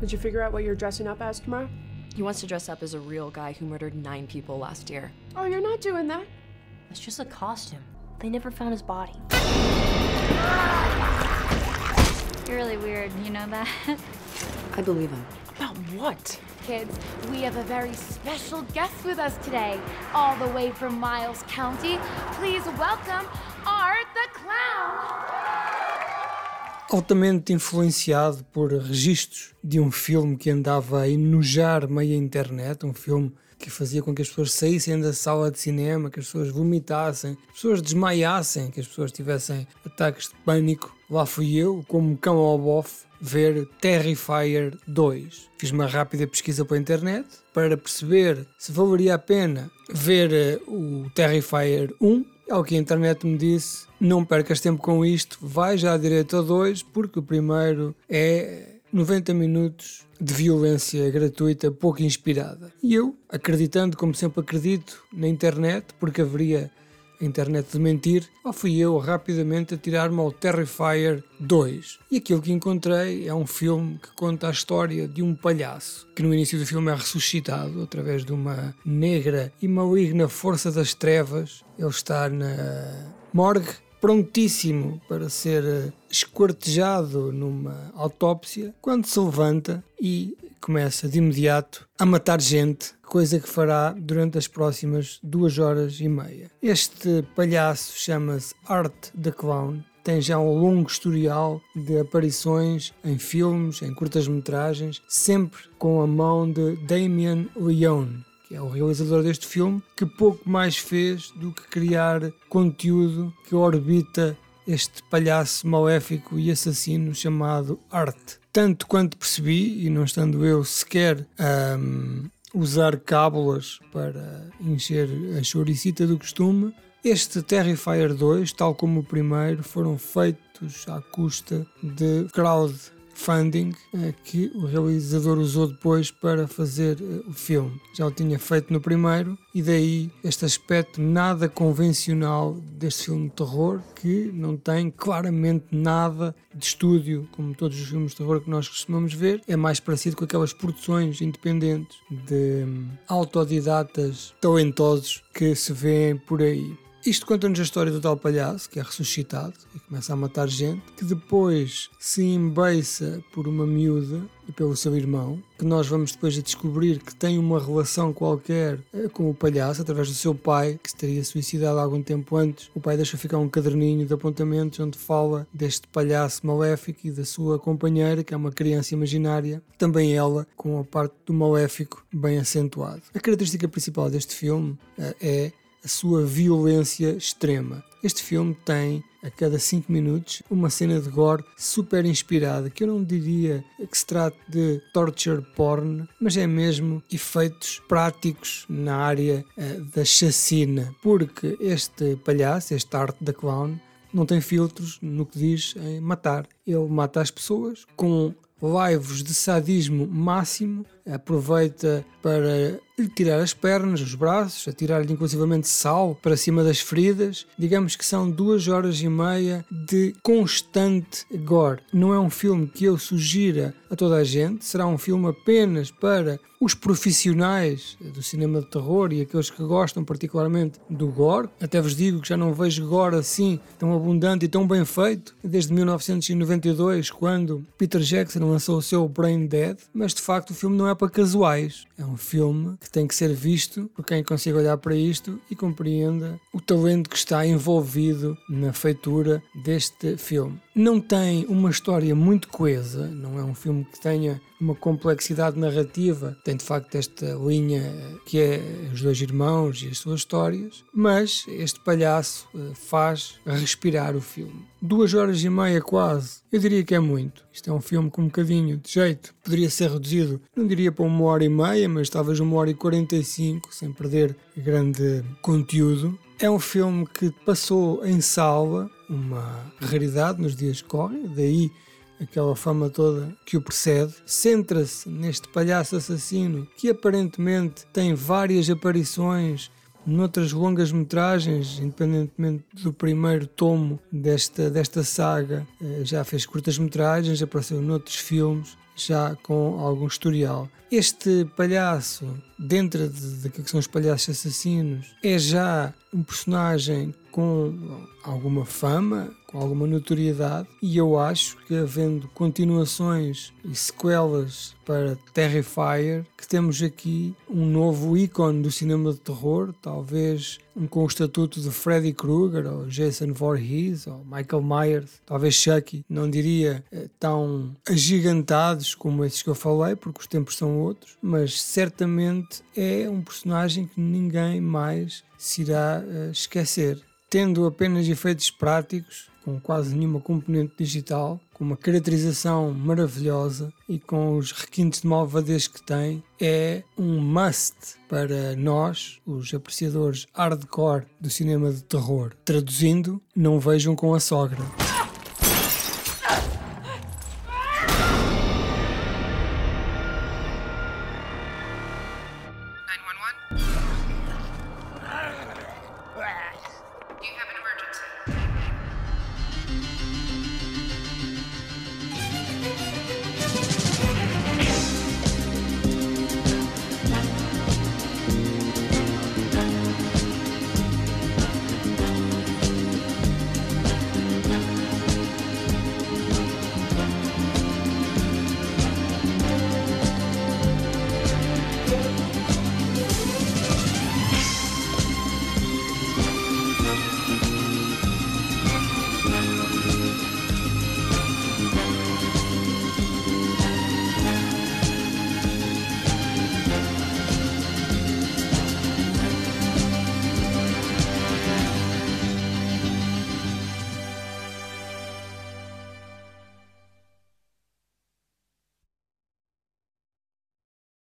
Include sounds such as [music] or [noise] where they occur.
Did you figure out what you're dressing up as tomorrow? He wants to dress up as a real guy who murdered nine people last year. Oh, you're not doing that. It's just a costume. They never found his body. You're really weird, you know that? [laughs] I believe him. About what? Kids, we have a very special guest with us today, all the way from Miles County. Please welcome Art the Clown. Altamente influenciado por registros de um filme que andava a enojar meia internet, um filme que fazia com que as pessoas saíssem da sala de cinema, que as pessoas vomitassem, que as pessoas desmaiassem, que as pessoas tivessem ataques de pânico. Lá fui eu, como cão ao bofe, ver Terrifier 2. Fiz uma rápida pesquisa pela internet para perceber se valeria a pena ver eh, o Terrifier 1 ao que a internet me disse: não percas tempo com isto, vai já direito a dois, porque o primeiro é 90 minutos de violência gratuita, pouco inspirada. E eu, acreditando como sempre acredito na internet, porque haveria a internet de mentir, lá fui eu rapidamente a tirar-me ao Terrifier 2. E aquilo que encontrei é um filme que conta a história de um palhaço, que no início do filme é ressuscitado através de uma negra e maligna força das trevas. Ele está na morgue prontíssimo para ser eh, esquartejado numa autópsia, quando se levanta e começa de imediato a matar gente, coisa que fará durante as próximas duas horas e meia. Este palhaço chama-se Art the Clown. Tem já um longo historial de aparições em filmes, em curtas-metragens, sempre com a mão de Damien Leone, que é o realizador deste filme, que pouco mais fez do que criar conteúdo que orbita este palhaço maléfico e assassino chamado Art. Tanto quanto percebi, e não estando eu sequer a um, usar cábulas para encher a choricita do costume, este Terrifier 2, tal como o primeiro, foram feitos à custa de crowd funding eh, que o realizador usou depois para fazer eh, o filme. Já o tinha feito no primeiro e daí este aspecto nada convencional deste filme de terror que não tem claramente nada de estúdio, como todos os filmes de terror que nós costumamos ver, é mais parecido com aquelas produções independentes de hum, autodidatas talentosos que se vêem por aí. Isto conta-nos a história do tal palhaço que é ressuscitado e começa a matar gente, que depois se embeiça por uma miúda e pelo seu irmão, que nós vamos depois a descobrir que tem uma relação qualquer eh, com o palhaço, através do seu pai, que se teria suicidado algum tempo antes. O pai deixa ficar um caderninho de apontamentos onde fala deste palhaço maléfico e da sua companheira, que é uma criança imaginária, também ela com a parte do maléfico bem acentuado. A característica principal deste filme eh, é a sua violência extrema. Este filme tem, a cada 5 minutos, uma cena de gore super inspirada, que eu não diria que se trate de torture porn, mas é mesmo efeitos práticos na área uh, da chacina, porque este palhaço, este arte da clown, não tem filtros no que diz em matar. Ele mata as pessoas com laivos de sadismo máximo, aproveita para lhe tirar as pernas, os braços, a tirar-lhe inclusivamente sal para cima das feridas. Digamos que são duas horas e meia de constante gore. Não é um filme que eu sugira a toda a gente, será um filme apenas para os profissionais do cinema de terror e aqueles que gostam particularmente do gore. Até vos digo que já não vejo gore assim tão abundante e tão bem feito desde 1992, quando Peter Jackson lançou o seu Brain Dead, mas de facto o filme não é para casuais. É um filme que tem que ser visto por quem consiga olhar para isto e compreenda o talento que está envolvido na feitura deste filme. Não tem uma história muito coesa, não é um filme que tenha uma complexidade narrativa, tem de facto esta linha que é os dois irmãos e as suas histórias, mas este palhaço eh, faz respirar o filme. Duas horas e meia quase, eu diria que é muito. Isto é um filme com um bocadinho de jeito, poderia ser reduzido, não diria para uma hora e meia, mas talvez uma hora e quarenta e cinco, sem perder grande conteúdo. É um filme que passou em salva, uma raridade nos dias que correm, daí aquela fama toda que o precede, centra-se neste palhaço assassino que aparentemente tem várias aparições noutras longas metragens, independentemente do primeiro tomo desta, desta saga, eh, já fez curtas metragens, apareceu noutros filmes, já com algum historial. Este palhaço, dentro de, daquilo que são os palhaços assassinos, é já um personagem com alguma fama, com alguma notoriedade, e eu acho que havendo continuações e sequelas para Terrifier, que temos aqui um novo ícone do cinema de terror, talvez com o estatuto de Freddy Krueger, ou Jason Voorhees, ou Michael Myers, talvez Chucky, não diria eh, tão agigantados como esses que eu falei, porque os tempos são outros, mas certamente é um personagem que ninguém mais se irá uh, esquecer. Tendo apenas efeitos práticos, com quase nenhuma componente digital, com uma caracterização maravilhosa e com os requintes de malvadez que tem, é um must para nós, os apreciadores hardcore do cinema de terror. Traduzindo, não vejam com a sogra.